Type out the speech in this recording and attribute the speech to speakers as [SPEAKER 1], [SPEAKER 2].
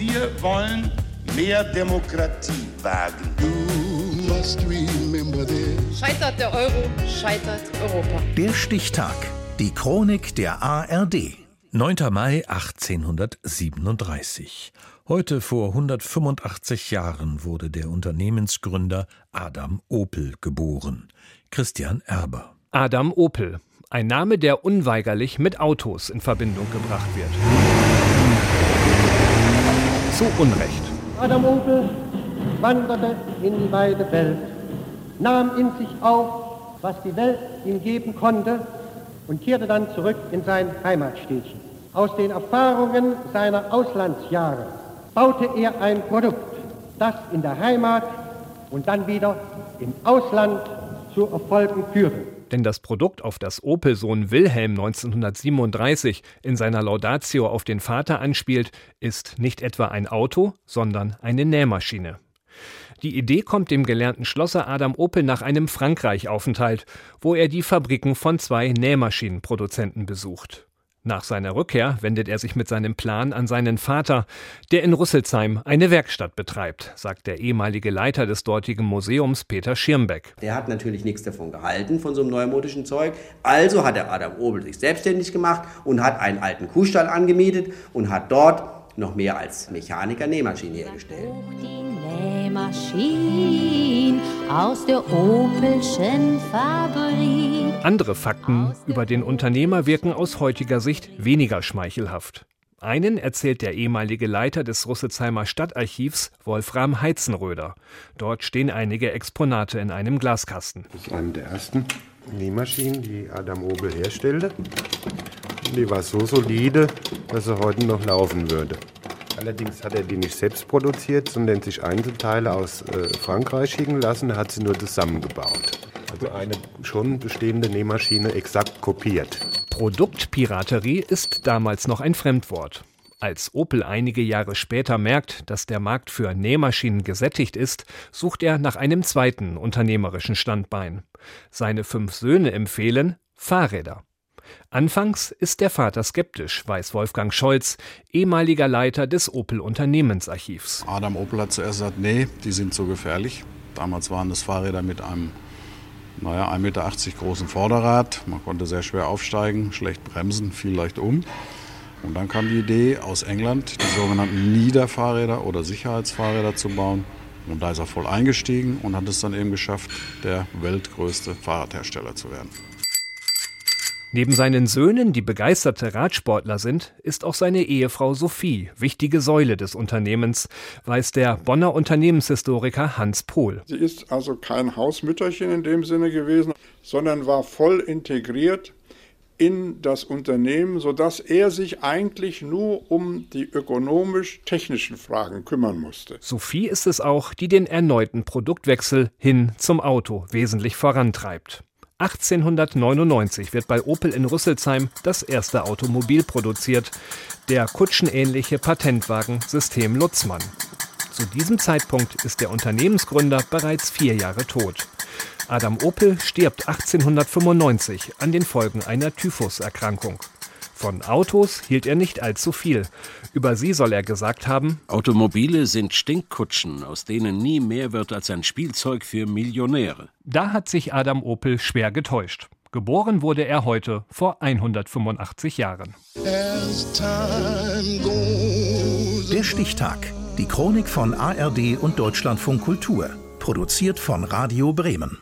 [SPEAKER 1] Wir wollen mehr Demokratie wagen.
[SPEAKER 2] Scheitert der Euro, scheitert Europa.
[SPEAKER 3] Der Stichtag. Die Chronik der ARD.
[SPEAKER 4] 9. Mai 1837. Heute vor 185 Jahren wurde der Unternehmensgründer Adam Opel geboren. Christian Erber.
[SPEAKER 5] Adam Opel. Ein Name, der unweigerlich mit Autos in Verbindung gebracht wird. Zu Unrecht.
[SPEAKER 6] Adam Opel wanderte in die weite Welt, nahm in sich auf, was die Welt ihm geben konnte und kehrte dann zurück in sein Heimatstädtchen. Aus den Erfahrungen seiner Auslandsjahre baute er ein Produkt, das in der Heimat und dann wieder im Ausland zu Erfolgen führte.
[SPEAKER 5] Denn das Produkt, auf das Opel-Sohn Wilhelm 1937 in seiner Laudatio auf den Vater anspielt, ist nicht etwa ein Auto, sondern eine Nähmaschine. Die Idee kommt dem gelernten Schlosser Adam Opel nach einem Frankreich-Aufenthalt, wo er die Fabriken von zwei Nähmaschinenproduzenten besucht. Nach seiner Rückkehr wendet er sich mit seinem Plan an seinen Vater, der in Rüsselsheim eine Werkstatt betreibt, sagt der ehemalige Leiter des dortigen Museums Peter Schirmbeck.
[SPEAKER 7] Der hat natürlich nichts davon gehalten, von so einem neumodischen Zeug. Also hat der Adam Obel sich selbstständig gemacht und hat einen alten Kuhstall angemietet und hat dort noch mehr als Mechaniker Nähmaschinen hergestellt.
[SPEAKER 8] Nähmaschinen aus der Opelschen Fabrik.
[SPEAKER 5] Andere Fakten über den Unternehmer wirken aus heutiger Sicht weniger schmeichelhaft. Einen erzählt der ehemalige Leiter des Rüsselsheimer Stadtarchivs, Wolfram Heizenröder. Dort stehen einige Exponate in einem Glaskasten.
[SPEAKER 9] Das ist eine der ersten Nähmaschinen, die Adam Obel herstellte. Die war so solide, dass sie heute noch laufen würde. Allerdings hat er die nicht selbst produziert, sondern sich Einzelteile aus äh, Frankreich schicken lassen, hat sie nur zusammengebaut. Also eine schon bestehende Nähmaschine exakt kopiert.
[SPEAKER 5] Produktpiraterie ist damals noch ein Fremdwort. Als Opel einige Jahre später merkt, dass der Markt für Nähmaschinen gesättigt ist, sucht er nach einem zweiten unternehmerischen Standbein. Seine fünf Söhne empfehlen Fahrräder. Anfangs ist der Vater skeptisch, weiß Wolfgang Scholz, ehemaliger Leiter des Opel Unternehmensarchivs.
[SPEAKER 10] Adam Opel hat zuerst gesagt, nee, die sind zu gefährlich. Damals waren das Fahrräder mit einem naja, 1,80 Meter großen Vorderrad. Man konnte sehr schwer aufsteigen, schlecht bremsen, fiel leicht um. Und dann kam die Idee aus England, die sogenannten Niederfahrräder oder Sicherheitsfahrräder zu bauen. Und da ist er voll eingestiegen und hat es dann eben geschafft, der weltgrößte Fahrradhersteller zu werden.
[SPEAKER 5] Neben seinen Söhnen, die begeisterte Radsportler sind, ist auch seine Ehefrau Sophie wichtige Säule des Unternehmens, weiß der Bonner Unternehmenshistoriker Hans Pohl.
[SPEAKER 11] Sie ist also kein Hausmütterchen in dem Sinne gewesen, sondern war voll integriert in das Unternehmen, sodass er sich eigentlich nur um die ökonomisch-technischen Fragen kümmern musste.
[SPEAKER 5] Sophie ist es auch, die den erneuten Produktwechsel hin zum Auto wesentlich vorantreibt. 1899 wird bei Opel in Rüsselsheim das erste Automobil produziert, der kutschenähnliche Patentwagen System Lutzmann. Zu diesem Zeitpunkt ist der Unternehmensgründer bereits vier Jahre tot. Adam Opel stirbt 1895 an den Folgen einer Typhuserkrankung. Von Autos hielt er nicht allzu viel. Über sie soll er gesagt haben:
[SPEAKER 12] Automobile sind Stinkkutschen, aus denen nie mehr wird als ein Spielzeug für Millionäre.
[SPEAKER 5] Da hat sich Adam Opel schwer getäuscht. Geboren wurde er heute vor 185 Jahren.
[SPEAKER 3] Der Stichtag. Die Chronik von ARD und Deutschlandfunk Kultur. Produziert von Radio Bremen.